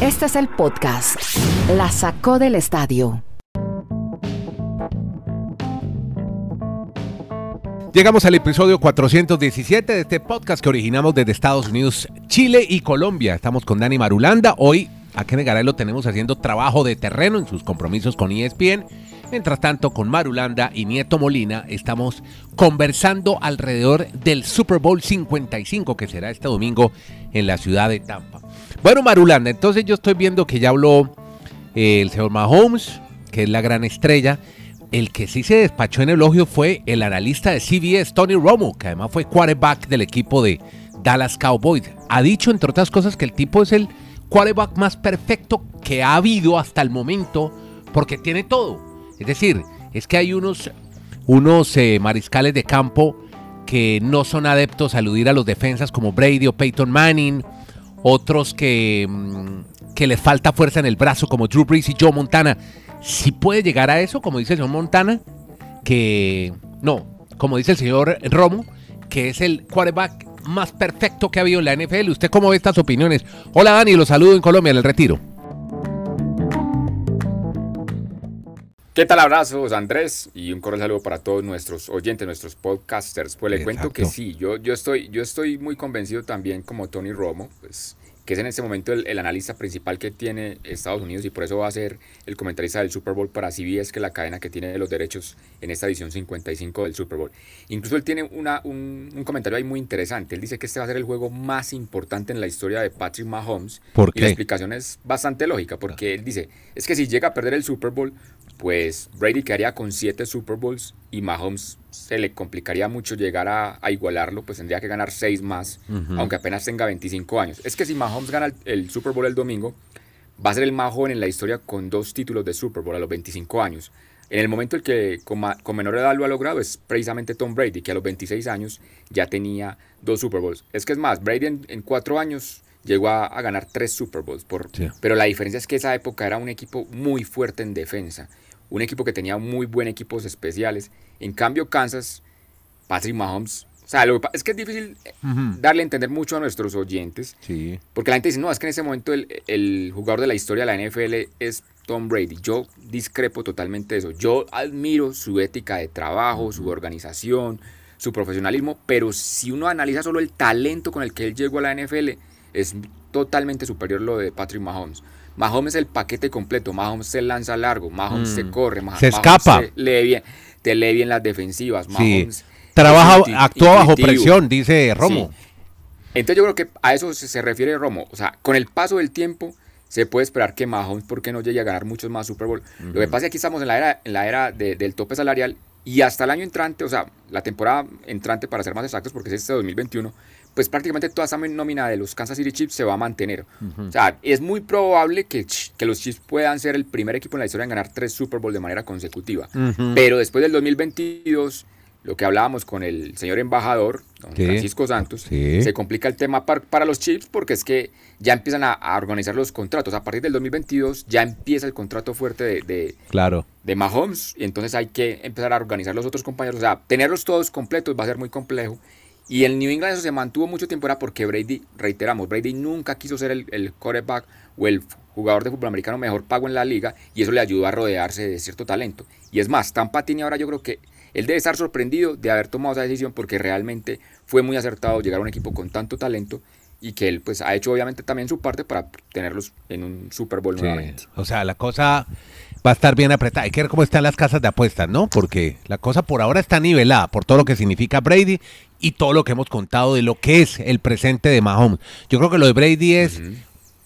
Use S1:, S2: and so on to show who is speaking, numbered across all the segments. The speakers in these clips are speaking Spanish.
S1: Este es el podcast. La sacó del estadio.
S2: Llegamos al episodio 417 de este podcast que originamos desde Estados Unidos, Chile y Colombia. Estamos con Dani Marulanda. Hoy a Ken Garay lo tenemos haciendo trabajo de terreno en sus compromisos con ESPN. Mientras tanto, con Marulanda y Nieto Molina estamos conversando alrededor del Super Bowl 55 que será este domingo en la ciudad de Tampa. Bueno, Marulanda, entonces yo estoy viendo que ya habló eh, el señor Mahomes, que es la gran estrella. El que sí se despachó en elogio fue el analista de CBS, Tony Romo, que además fue quarterback del equipo de Dallas Cowboys. Ha dicho, entre otras cosas, que el tipo es el quarterback más perfecto que ha habido hasta el momento, porque tiene todo. Es decir, es que hay unos, unos eh, mariscales de campo que no son adeptos a aludir a los defensas como Brady o Peyton Manning, otros que, mm, que les falta fuerza en el brazo como Drew Brees y Joe Montana. Si puede llegar a eso, como dice el señor Montana, que no, como dice el señor Romo, que es el quarterback más perfecto que ha habido en la NFL. ¿Usted cómo ve estas opiniones? Hola Dani, los saludo en Colombia en el retiro.
S3: ¿Qué tal abrazos Andrés? Y un cordial saludo para todos nuestros oyentes, nuestros podcasters. Pues le cuento que sí, yo, yo, estoy, yo estoy muy convencido también como Tony Romo, pues que es en este momento el, analista principal que tiene Estados Unidos y por eso va a ser el comentarista del Super Bowl para CBS, que es la cadena que tiene los derechos en esta edición 55 del Super Bowl. Incluso él tiene una, un, comentario ahí muy interesante. Él dice que este va a ser el juego más importante en la historia de Patrick Mahomes.
S2: ¿Por qué?
S3: Y la explicación es bastante lógica, porque él dice, es que si llega a perder el Super Bowl, pues Brady quedaría con siete Super Bowls y Mahomes se le complicaría mucho llegar a, igualarlo, pues tendría que ganar seis más, aunque apenas tenga 25 años. Es que si Mahomes gana el, Super Bowl el domingo, va a ser el más joven en la historia con dos títulos de Super Bowl a los 25 años. En el momento en que con, menor edad lo ha logrado es precisamente Tom Brady, que a los 26 años ya tenía dos Super Bowls. Es que es más, Brady en, cuatro años llegó a, ganar tres Super Bowls, por, pero la diferencia es que esa época era un equipo muy fuerte en defensa un equipo que tenía muy buen equipos especiales. En cambio, Kansas, Patrick Mahomes, o sea, es que es difícil eh, darle a entender mucho a nuestros oyentes.
S2: Sí.
S3: Porque la gente dice, no, es que en ese momento el, jugador de la historia de la NFL es Tom Brady. Yo discrepo totalmente de eso. Yo admiro su ética de trabajo, su organización, su profesionalismo, pero si uno analiza solo el talento con el que él llegó a la NFL, es totalmente superior lo de Patrick Mahomes. Mahomes es el paquete completo. Mahomes se lanza largo, Mahomes se mm. corre,
S2: se escapa.
S3: lee bien, te lee bien las defensivas. Mahomes
S2: Trabaja, actúa bajo presión, dice Romo.
S3: Entonces yo creo que a eso se, refiere Romo. O sea, con el paso del tiempo se puede esperar que Mahomes, ¿por qué no llegue a ganar muchos más Super Bowl? Lo que pasa es que aquí estamos en la era, en la era del tope salarial y hasta el año entrante, o sea, la temporada entrante para ser más exactos, porque es este 2021, pues prácticamente toda esa nómina de los Kansas City Chiefs se va a mantener. O sea, es muy probable que, que, los Chiefs puedan ser el primer equipo en la historia en ganar tres Super Bowl de manera consecutiva. Pero después del 2022, lo que hablábamos con el señor embajador, don Francisco Santos, se complica el tema para, los Chiefs porque es que ya empiezan a, organizar los contratos. A partir del 2022 ya empieza el contrato fuerte de, de,
S2: claro.
S3: de Mahomes y entonces hay que empezar a organizar los otros compañeros. O sea, tenerlos todos completos va a ser muy complejo y el New England eso se mantuvo mucho tiempo era porque Brady, reiteramos, Brady nunca quiso ser el, el quarterback o el jugador de fútbol americano mejor pago en la liga y eso le ayudó a rodearse de cierto talento. Y es más, Tampa tiene ahora yo creo que él debe estar sorprendido de haber tomado esa decisión porque realmente fue muy acertado llegar a un equipo con tanto talento y que él pues ha hecho obviamente también su parte para tenerlos en un Super Bowl nuevamente.
S2: O sea, la cosa va a estar bien apretada. Hay que ver cómo están las casas de apuestas, ¿no? Porque la cosa por ahora está nivelada por todo lo que significa Brady y todo lo que hemos contado de lo que es el presente de Mahomes. Yo creo que lo de Brady es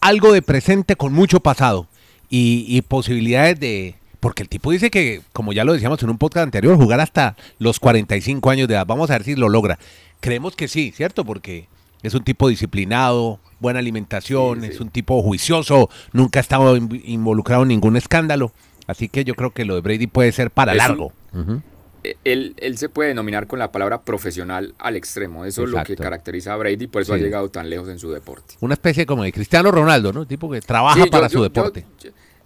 S2: algo de presente con mucho pasado y, posibilidades de... Porque el tipo dice que, como ya lo decíamos en un podcast anterior, jugar hasta los 45 años de edad. Vamos a ver si lo logra. Creemos que sí, ¿cierto? Porque es un tipo disciplinado, buena alimentación, es un tipo juicioso, nunca ha estado involucrado en ningún escándalo. Así que yo creo que lo de Brady puede ser para largo.
S3: Él, él, se puede denominar con la palabra profesional al extremo. Eso es lo que caracteriza a Brady, por eso ha llegado tan lejos en su deporte.
S2: Una especie como de Cristiano Ronaldo, ¿no? Tipo que trabaja para su deporte.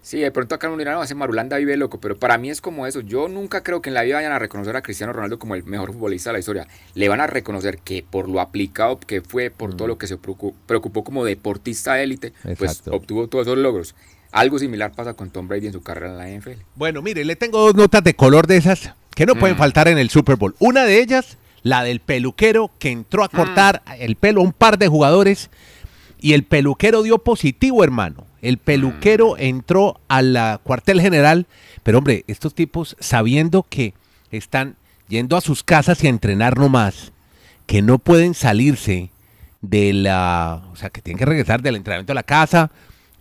S3: Sí, de pronto acá en un hace Marulanda vive loco, pero para mí es como eso. Yo nunca creo que en la vida vayan a reconocer a Cristiano Ronaldo como el mejor futbolista de la historia. Le van a reconocer que por lo aplicado que fue, por todo mm. lo que se preocupó, como deportista élite, pues obtuvo todos esos logros. Algo similar pasa con Tom Brady en su carrera en la NFL.
S2: Bueno, mire, le tengo dos notas de color de esas que no pueden mm. faltar en el Super Bowl. Una de ellas, la del peluquero que entró a cortar mm. el pelo a un par de jugadores y el peluquero dio positivo, hermano. El peluquero mm. entró a la cuartel general, pero hombre, estos tipos sabiendo que están yendo a sus casas y a entrenar nomás, que no pueden salirse de la, o sea, que tienen que regresar del entrenamiento a la casa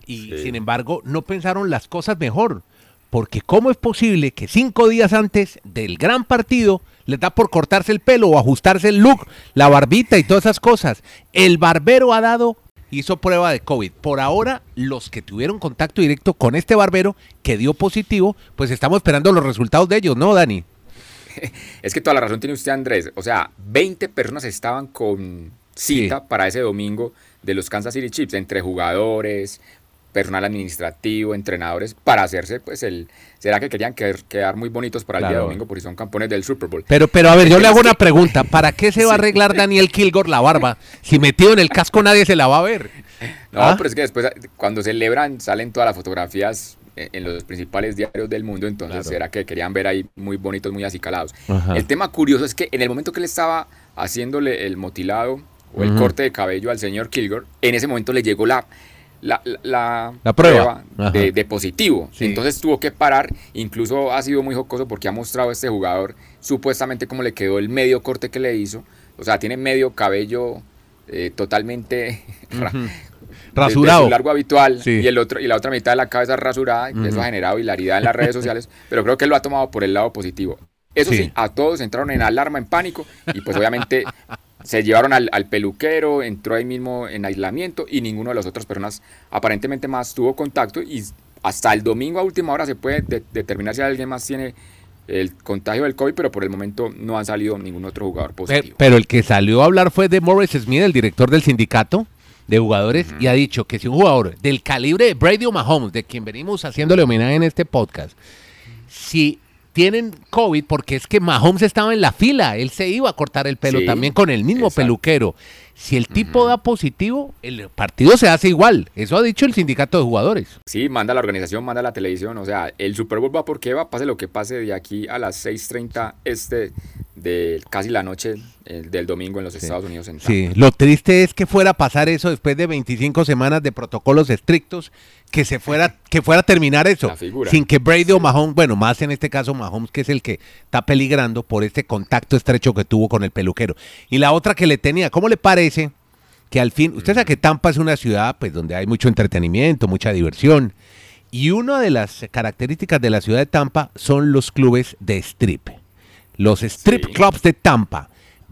S2: y sin embargo no pensaron las cosas mejor, porque cómo es posible que cinco días antes del gran partido les da por cortarse el pelo o ajustarse el look, la barbita y todas esas cosas. El barbero ha dado hizo prueba de COVID. Por ahora, los que tuvieron contacto directo con este barbero que dio positivo, pues estamos esperando los resultados de ellos, ¿no, Dani?
S3: Es que toda la razón tiene usted, Andrés. O sea, 20 personas estaban con cita para ese domingo de los Kansas City Chiefs, entre jugadores, personal administrativo, entrenadores, para hacerse, pues, el... ¿Será que querían quedar, muy bonitos para el día domingo porque son campeones del Super Bowl?
S2: Pero, pero a ver, yo le hago una pregunta. ¿Para qué se va a arreglar Daniel Kilgore la barba? Si metido en el casco nadie se la va a ver.
S3: No, ¿Ah? pero es que después, cuando celebran, salen todas las fotografías en los principales diarios del mundo, entonces será que querían ver ahí muy bonitos, muy acicalados. El tema curioso es que en el momento que él estaba haciéndole el motilado o el corte de cabello al señor Kilgore, en ese momento le llegó la, la, la, prueba, de, positivo. Entonces tuvo que parar. Incluso ha sido muy jocoso porque ha mostrado a este jugador supuestamente cómo le quedó el medio corte que le hizo. O sea, tiene medio cabello eh, totalmente
S2: rasurado. su
S3: largo habitual y, el otro, y la otra mitad de la cabeza rasurada. Eso ha generado hilaridad en las redes sociales. pero creo que él lo ha tomado por el lado positivo. Eso sí, a todos entraron en alarma, en pánico. Y pues obviamente se llevaron al, peluquero, entró ahí mismo en aislamiento y ninguno de las otras personas aparentemente más tuvo contacto y hasta el domingo a última hora se puede determinar si alguien más tiene el contagio del COVID, pero por el momento no han salido ningún otro jugador positivo.
S2: Pero, el que salió a hablar fue de Morris Smith, el director del sindicato de jugadores, y ha dicho que si un jugador del calibre de Brady o Mahomes, de quien venimos haciéndole homenaje en este podcast, si tienen COVID porque es que Mahomes estaba en la fila, él se iba a cortar el pelo también con el mismo peluquero. Si el tipo da positivo, el partido se hace igual. Eso ha dicho el sindicato de jugadores.
S3: Sí, manda la organización, manda la televisión. O sea, el Super Bowl va porque va, pase lo que pase de aquí a las 6.30 este de casi la noche del domingo en los Estados Unidos.
S2: sí, lo triste es que fuera a pasar eso después de 25 semanas de protocolos estrictos, que se fuera, que fuera a terminar eso, sin que Brady o Mahomes, bueno, más en este caso Mahomes, que es el que está peligrando por este contacto estrecho que tuvo con el peluquero. Y la otra que le tenía, ¿cómo le parece? Que al fin, usted sabe que Tampa es una ciudad pues donde hay mucho entretenimiento, mucha diversión. Y una de las características de la ciudad de Tampa son los clubes de strip. Los strip clubs de Tampa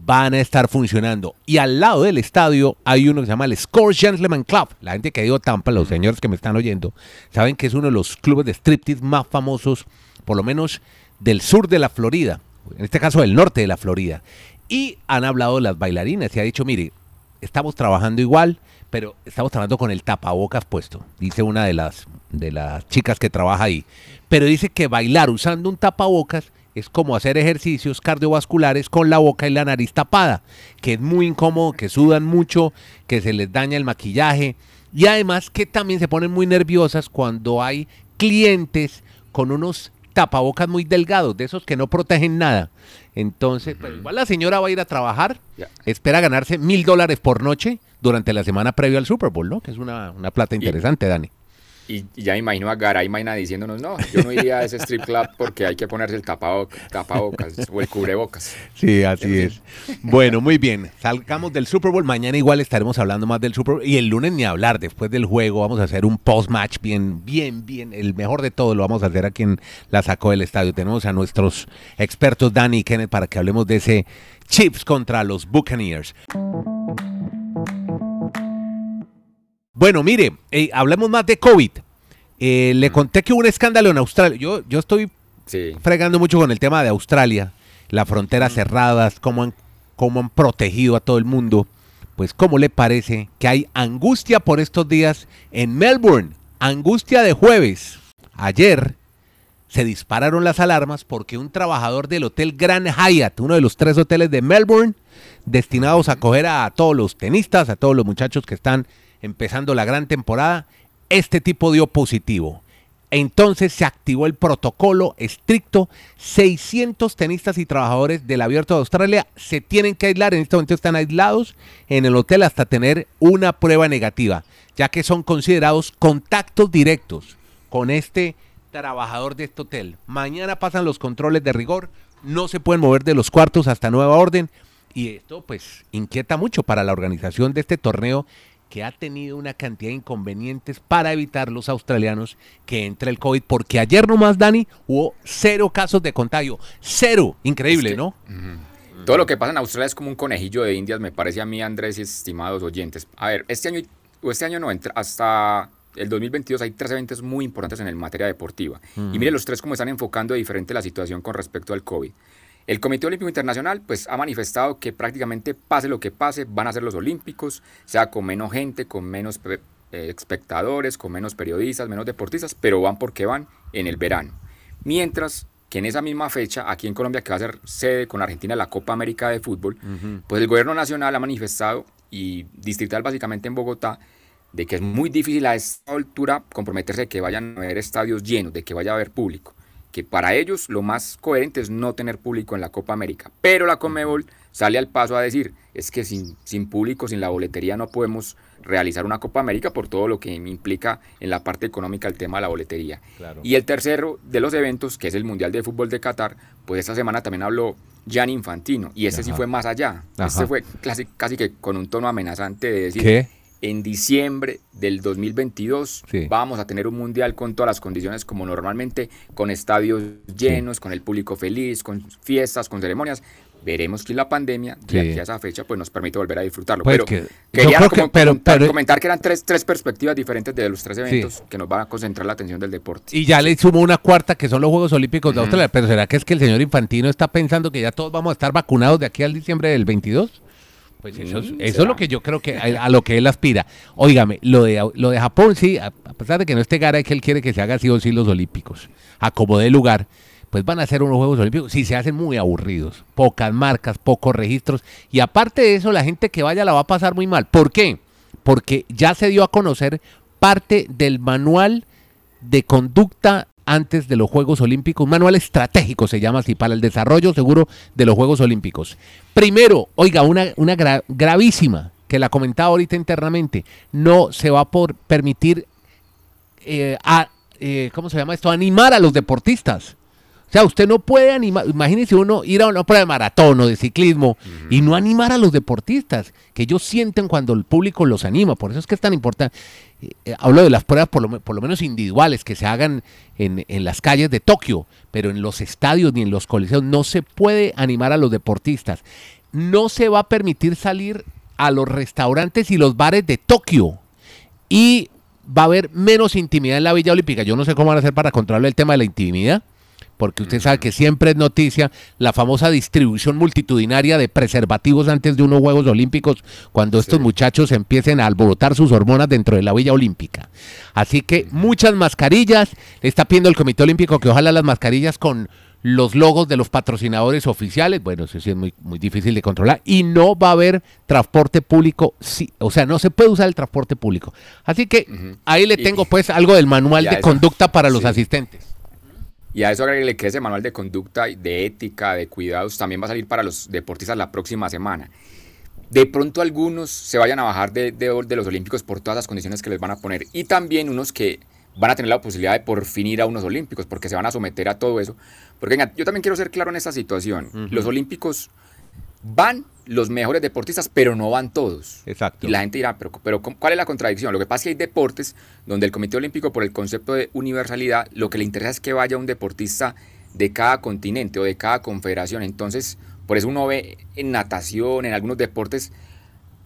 S2: van a estar funcionando. Y al lado del estadio hay uno que se llama el Score Gentleman Club. La gente que ha ido a Tampa, los señores que me están oyendo, saben que es uno de los clubes de striptease más famosos, por lo menos del sur de la Florida, en este caso del norte de la Florida. Y han hablado de las bailarinas y ha dicho, mire, estamos trabajando igual, pero estamos trabajando con el tapabocas puesto, dice una de las, de las chicas que trabaja ahí. Pero dice que bailar usando un tapabocas es como hacer ejercicios cardiovasculares con la boca y la nariz tapada, que es muy incómodo, que sudan mucho, que se les daña el maquillaje y además que también se ponen muy nerviosas cuando hay clientes con unos tapabocas muy delgados, de esos que no protegen nada. Entonces, pues, igual la señora va a ir a trabajar, espera ganarse mil dólares por noche durante la semana previa al Super Bowl, ¿no? Que es una, una plata interesante, Dani.
S3: Y, ya me imagino a Garay Maina diciéndonos, no, yo no iría a ese strip club porque hay que ponerse el tapabocas, tapabocas o el cubrebocas.
S2: Sí, así es. Bueno, muy bien. Salgamos del Super Bowl. Mañana igual estaremos hablando más del Super Bowl. Y el lunes ni hablar. Después del juego vamos a hacer un post-match bien, bien, bien. El mejor de todo lo vamos a hacer a quien la sacó del estadio. Tenemos a nuestros expertos Danny y Kenneth para que hablemos de ese Chips contra los Buccaneers. Bueno, mire, eh, hablemos más de COVID. Eh, le conté que hubo un escándalo en Australia. Yo, yo estoy fregando mucho con el tema de Australia, las fronteras cerradas, cómo han, cómo han protegido a todo el mundo. Pues, ¿cómo le parece que hay angustia por estos días en Melbourne? Angustia de jueves. ayer se dispararon las alarmas porque un trabajador del hotel Grand Hyatt, uno de los tres hoteles de Melbourne, destinados a acoger a todos los tenistas, a todos los muchachos que están empezando la gran temporada, este tipo dio positivo. Entonces se activó el protocolo estricto. 600 tenistas y trabajadores del Abierto de Australia se tienen que aislar. En este momento están aislados en el hotel hasta tener una prueba negativa, ya que son considerados contactos directos con este trabajador de este hotel. Mañana pasan los controles de rigor. No se pueden mover de los cuartos hasta nueva orden. Y esto pues inquieta mucho para la organización de este torneo que ha tenido una cantidad de inconvenientes para evitar los australianos que entre el COVID, porque ayer nomás, Dani, hubo cero casos de contagio. Cero. Increíble, ¿no?
S3: Todo lo que pasa en Australia es como un conejillo de indias, me parece a mí, Andrés y estimados oyentes. A ver, este año, o este año no, hasta el 2022 hay tres eventos muy importantes en el materia deportiva. Y mire los tres cómo están enfocando de diferente la situación con respecto al COVID. El Comité Olímpico Internacional pues, ha manifestado que prácticamente pase lo que pase, van a ser los Olímpicos, sea con menos gente, con menos eh, espectadores, con menos periodistas, menos deportistas, pero van porque van en el verano. Mientras que en esa misma fecha, aquí en Colombia, que va a ser sede con Argentina la Copa América de Fútbol, pues el gobierno nacional ha manifestado, y distrital básicamente en Bogotá, de que es muy difícil a esta altura comprometerse de que vayan a haber estadios llenos, de que vaya a haber público que para ellos lo más coherente es no tener público en la Copa América. Pero la Comebol sale al paso a decir, es que sin, sin público, sin la boletería no podemos realizar una Copa América por todo lo que implica en la parte económica el tema de la boletería. Y el tercero de los eventos, que es el Mundial de Fútbol de Qatar, pues esta semana también habló Gianni Infantino, y ese sí fue más allá. Este fue casi, casi que con un tono amenazante de decir, ¿Qué? En diciembre del 2022 vamos a tener un mundial con todas las condiciones como normalmente, con estadios llenos, con el público feliz, con fiestas, con ceremonias. Veremos que la pandemia, de aquí a esa fecha, pues nos permite volver a disfrutarlo.
S2: Pues
S3: pero quería comentar, que eran tres, tres perspectivas diferentes de los tres eventos que nos van a concentrar la atención del deporte.
S2: Y ya le sumo una cuarta, que son los Juegos Olímpicos de Australia. Pero ¿será que es que el señor Infantino está pensando que ya todos vamos a estar vacunados de aquí al diciembre del 22? Pues eso, es, lo que yo creo que a, lo que él aspira. Óigame, lo de, lo de Japón sí, a, pesar de que no esté Gara, es que él quiere que se haga sí o sí los Olímpicos, a como de lugar, pues van a ser unos Juegos Olímpicos, sí se hacen muy aburridos, pocas marcas, pocos registros, y aparte de eso, la gente que vaya la va a pasar muy mal. ¿Por qué? Porque ya se dio a conocer parte del manual de conducta antes de los Juegos Olímpicos, un manual estratégico se llama así, para el desarrollo seguro de los Juegos Olímpicos. Primero, oiga, una, una gravísima, que la comentaba ahorita internamente, no se va a por permitir, eh, a, eh, ¿cómo se llama esto? Animar a los deportistas. O sea, usted no puede animar, imagínese uno ir a una prueba de maratón o de ciclismo y no animar a los deportistas, que ellos sienten cuando el público los anima, por eso es que es tan importante. Eh, eh, hablo de las pruebas por lo, por lo, menos individuales que se hagan en, en las calles de Tokio, pero en los estadios ni en los coliseos no se puede animar a los deportistas. No se va a permitir salir a los restaurantes y los bares de Tokio. Y va a haber menos intimidad en la Villa Olímpica. Yo no sé cómo van a hacer para controlar el tema de la intimidad porque usted sabe que siempre es noticia la famosa distribución multitudinaria de preservativos antes de unos Juegos Olímpicos, cuando estos muchachos empiecen a alborotar sus hormonas dentro de la Villa Olímpica. Así que muchas mascarillas, le está pidiendo el Comité Olímpico que ojalá las mascarillas con los logos de los patrocinadores oficiales, bueno, eso sí es muy, muy difícil de controlar, y no va a haber transporte público, sí, o sea, no se puede usar el transporte público. Así que ahí le tengo pues algo del manual de conducta para los asistentes.
S3: Y a eso agreguele que ese manual de conducta, de ética, de cuidados, también va a salir para los deportistas la próxima semana. De pronto algunos se vayan a bajar de, de, los Olímpicos por todas las condiciones que les van a poner. Y también unos que van a tener la posibilidad de por fin ir a unos Olímpicos, porque se van a someter a todo eso. Porque yo también quiero ser claro en esta situación. Los Olímpicos van los mejores deportistas, pero no van todos.
S2: Exacto.
S3: Y la gente dirá, pero, pero ¿cuál es la contradicción? Lo que pasa es que hay deportes donde el Comité Olímpico, por el concepto de universalidad, lo que le interesa es que vaya un deportista de cada continente o de cada confederación. Entonces, por eso uno ve en natación, en algunos deportes,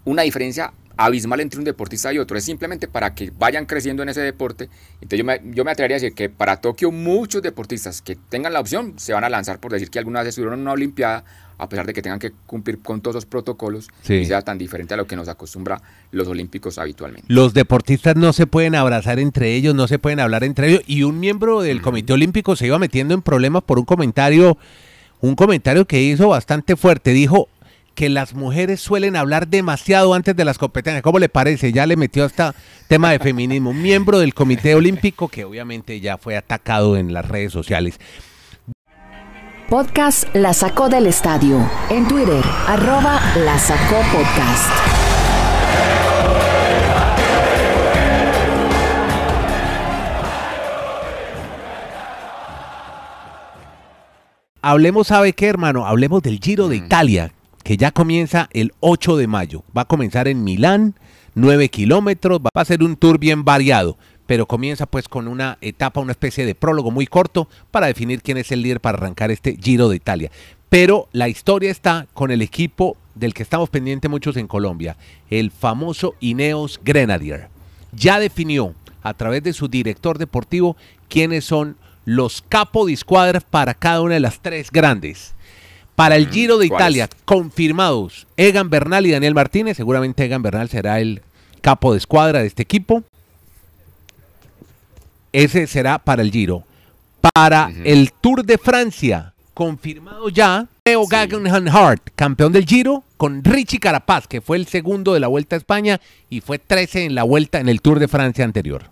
S3: una diferencia abismal entre un deportista y otro. Es simplemente para que vayan creciendo en ese deporte. Entonces yo me, yo me atrevería a decir que para Tokio muchos deportistas que tengan la opción se van a lanzar por decir que alguna vez estuvieron en una Olimpiada a pesar de que tengan que cumplir con todos los protocolos
S2: Sí.
S3: y sea tan diferente a lo que nos acostumbra los olímpicos habitualmente.
S2: Los deportistas no se pueden abrazar entre ellos, no se pueden hablar entre ellos. Y un miembro del Comité Olímpico se iba metiendo en problemas por un comentario, un comentario que hizo bastante fuerte. Dijo que las mujeres suelen hablar demasiado antes de las competencias. ¿Cómo le parece? Ya le metió hasta tema de feminismo. Un miembro del Comité Olímpico que obviamente ya fue atacado en las redes sociales.
S1: Podcast La Sacó del Estadio. En Twitter, arroba La Sacó Podcast.
S2: Hablemos, ¿sabe qué, hermano? Hablemos del Giro de Italia, que ya comienza el 8 de mayo. Va a comenzar en Milán, 9 kilómetros, va a ser un tour bien variado, pero comienza pues con una etapa, una especie de prólogo muy corto para definir quién es el líder para arrancar este Giro de Italia. Pero la historia está con el equipo del que estamos pendientes muchos en Colombia, el famoso Ineos Grenadier. Ya definió a través de su director deportivo quiénes son los capo de escuadras para cada una de las tres grandes. Para el Giro de. Italia, confirmados Egan Bernal y Daniel Martínez. Seguramente Egan Bernal será el capo de escuadra de este equipo. Ese será para el Giro. Para el Tour de Francia, confirmado ya, Leo Guggenheim Hart, campeón del Giro, con Richie Carapaz, que fue el segundo de la Vuelta a España y fue 13 en la Vuelta en el Tour de Francia anterior.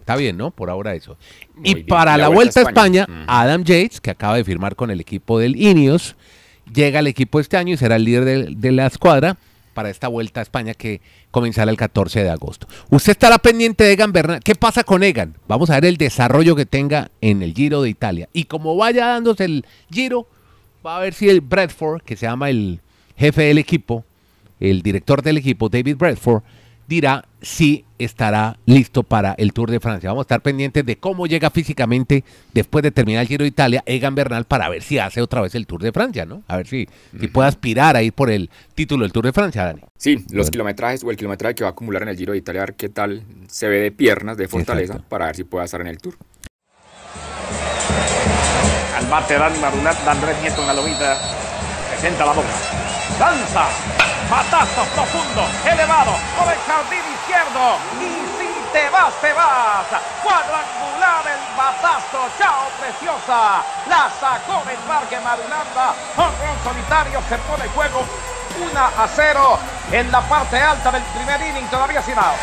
S2: Está bien, ¿no? Por ahora eso.
S3: Muy
S2: y
S3: bien.
S2: para la,
S3: La
S2: Vuelta,
S3: Vuelta
S2: a España. Adam Yates, que acaba de firmar con el equipo del Ineos, llega al equipo este año y será el líder de, de la escuadra para esta Vuelta a España que comenzará el 14 de agosto. Usted estará pendiente de Egan Bernal. ¿Qué pasa con Egan? Vamos a ver el desarrollo que tenga en el Giro de Italia. Y como vaya dándose el Giro, va a ver si el Bradford, que se llama el jefe del equipo, el director del equipo, David Bradford, dirá si estará listo para el Tour de Francia. Vamos a estar pendientes de cómo llega físicamente después de terminar el Giro de Italia Egan Bernal para ver si hace otra vez el Tour de Francia, ¿no? A ver si, si puede aspirar a ir por el título del Tour de Francia, Dani.
S3: Sí, los
S2: Bueno.
S3: kilometrajes o el kilometraje que va a acumular en el Giro de Italia, a ver qué tal se ve de piernas, de fortaleza,
S2: Exacto.
S3: para ver si puede estar en el Tour.
S4: Al bate Dani Marulat, de Andrés Nieto en la lomita. Presenta la boca. Lanza. Patazo profundo, elevado, por el jardín izquierdo. Y si te vas, te vas. Cuadrangular el batazo. Chao, preciosa. La sacó del parque Marulanda. Honrón solitario se pone juego. 1 a 0 en la parte alta del primer inning, todavía sin out.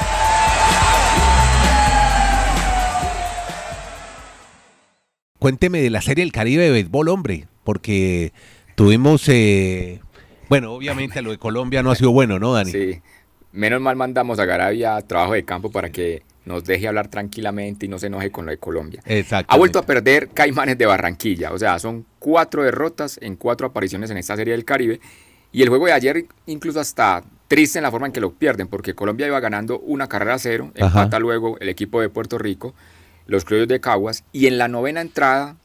S2: Cuénteme de la Serie del Caribe de béisbol, hombre, porque tuvimos, eh, bueno, obviamente lo de Colombia no ha sido bueno, ¿no, Dani?
S3: Sí, menos mal mandamos a Garavia a trabajo de campo para que nos deje hablar tranquilamente y no se enoje con lo de Colombia.
S2: Exacto.
S3: Ha vuelto a perder Caimanes de Barranquilla, o sea, son cuatro derrotas en cuatro apariciones en esta serie del Caribe. Y el juego de ayer incluso hasta triste en la forma en que lo pierden, porque Colombia iba ganando una carrera a cero,
S2: Ajá.
S3: empata luego el equipo de Puerto Rico, los criollos de Caguas, y en la novena entrada,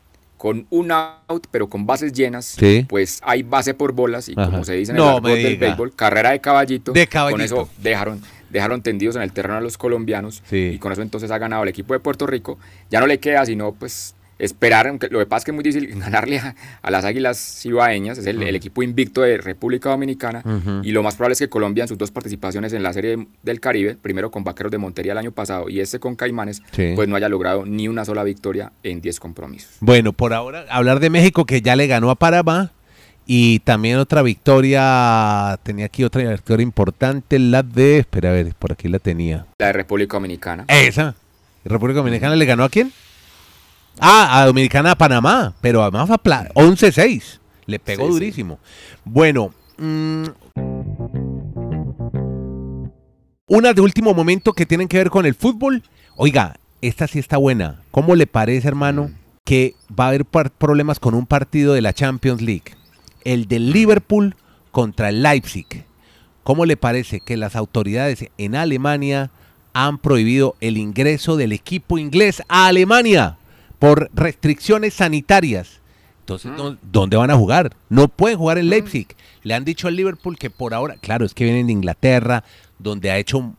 S3: con un out, pero con bases llenas,
S2: Sí.
S3: pues hay base por bolas, y
S2: Ajá.
S3: como se dice en
S2: No
S3: el del
S2: diga.
S3: béisbol, carrera de caballito,
S2: De
S3: con
S2: caballito.
S3: eso dejaron, dejaron tendidos en el terreno a los colombianos,
S2: Sí.
S3: y con eso entonces ha ganado el equipo de Puerto Rico. Ya no le queda sino pues esperar, aunque lo que pasa es que es muy difícil ganarle a, a las Águilas Cibaeñas, es el, el equipo invicto de República Dominicana, y lo más probable es que Colombia en sus dos participaciones en la Serie del Caribe, primero con Vaqueros de Montería el año pasado y este con Caimanes,
S2: Sí.
S3: pues no haya logrado ni una sola victoria en 10 compromisos.
S2: Bueno, por ahora hablar de México que ya le ganó a Panamá y también otra victoria, tenía aquí otra victoria importante, la de, espera a ver, por aquí la tenía.
S3: La de República Dominicana.
S2: Esa. ¿República Dominicana le ganó a quién? Ah, a Dominicana a Panamá, pero además a Pla- 11-6. Le pegó
S3: Sí, sí.
S2: durísimo. Bueno, mm, unas de último momento que tienen que ver con el fútbol. Oiga, esta sí está buena. ¿Cómo le parece, hermano,
S3: Mm.
S2: que va a haber problemas con un partido de la Champions League? El del Liverpool contra el Leipzig. ¿Cómo le parece que las autoridades en Alemania han prohibido el ingreso del equipo inglés a Alemania por restricciones sanitarias? Entonces, ¿dó- ¿dónde van a jugar? No pueden jugar en Leipzig. Le han dicho al Liverpool que por ahora, claro, es que vienen de Inglaterra, donde ha hecho,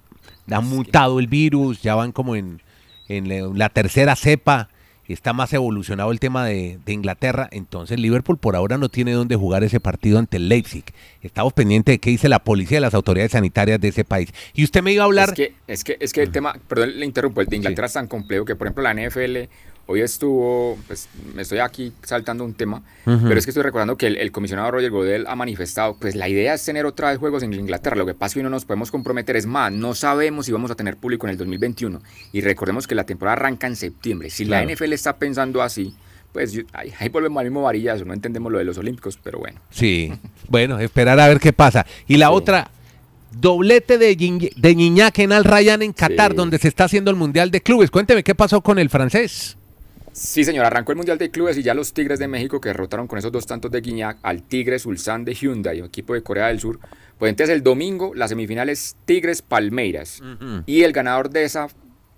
S2: ha mutado el virus, ya van como en, en la- la tercera cepa está más evolucionado el tema de, de, Inglaterra, entonces Liverpool por ahora no tiene dónde jugar ese partido ante el Leipzig. Estamos pendientes de qué dice la policía y las autoridades sanitarias de ese país. Y usted me iba a hablar...
S3: Es que, es que, es que el tema, perdón, le interrumpo, el de Inglaterra sí. es tan complejo que por ejemplo la NFL Hoy estuvo, pues me estoy aquí saltando un tema, uh -huh. pero es que estoy recordando que el, el, comisionado Roger Godel ha manifestado, pues la idea es tener otra vez juegos en Inglaterra, lo que pasa es que hoy no nos podemos comprometer, es más, no sabemos si vamos a tener público en el 2021 y recordemos que la temporada arranca en septiembre, si claro. la NFL está pensando así, pues ahí, ahí, volvemos al mismo varillazo, no entendemos lo de los Olímpicos, pero bueno.
S2: Sí, bueno, esperar a ver qué pasa. Y la sí. otra, doblete de, de Gignac en Al Rayyan en Qatar, sí. donde se está haciendo el Mundial de Clubes. Cuénteme qué pasó con el francés.
S3: Sí, señor, arrancó el Mundial de Clubes y ya los Tigres de México que derrotaron con esos dos tantos de Guiñac al Tigres Ulsan de Hyundai, equipo de Corea del Sur. Pues entonces el domingo la semifinal es Tigres Palmeiras uh -huh. y el ganador de esa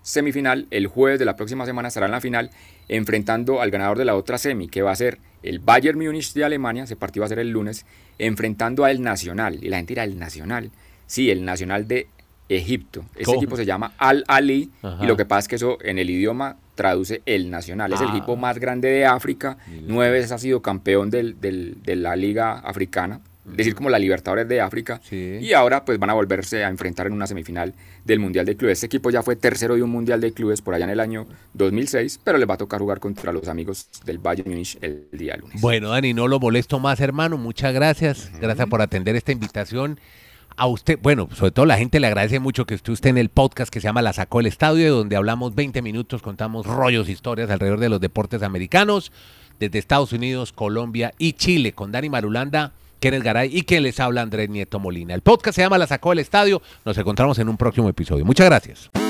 S3: semifinal el jueves de la próxima semana estará en la final enfrentando al ganador de la otra semi que va a ser el Bayern Múnich de Alemania, ese partido va a ser el lunes, enfrentando al Nacional y la gente dirá el Nacional, sí, el Nacional de Egipto. Ese ¿Cómo? equipo se llama Al Ali Ajá. y lo que pasa es que eso en el idioma traduce el Nacional. Es ah. el equipo más grande de África. Nueve veces ha sido campeón del, del, de la Liga Africana. Es decir, como la Libertadores de África. Sí. Y ahora pues van a volverse a enfrentar en una semifinal del Mundial de Clubes. Este equipo ya fue tercero de un Mundial de Clubes por allá en el año 2006, pero les va a tocar jugar contra los amigos del Bayern Munich el día lunes.
S2: Bueno, Dani, no lo molesto más, hermano. Muchas gracias. Uh -huh. Gracias por atender esta invitación a usted, bueno, sobre todo la gente le agradece mucho que esté usted en el podcast que se llama La Sacó el Estadio, donde hablamos 20 minutos, contamos rollos, historias alrededor de los deportes americanos, desde Estados Unidos, Colombia y Chile, con Dani Marulanda, Kenneth Garay y que les habla Andrés Nieto Molina. El podcast se llama La Sacó el Estadio, nos encontramos en un próximo episodio. Muchas gracias.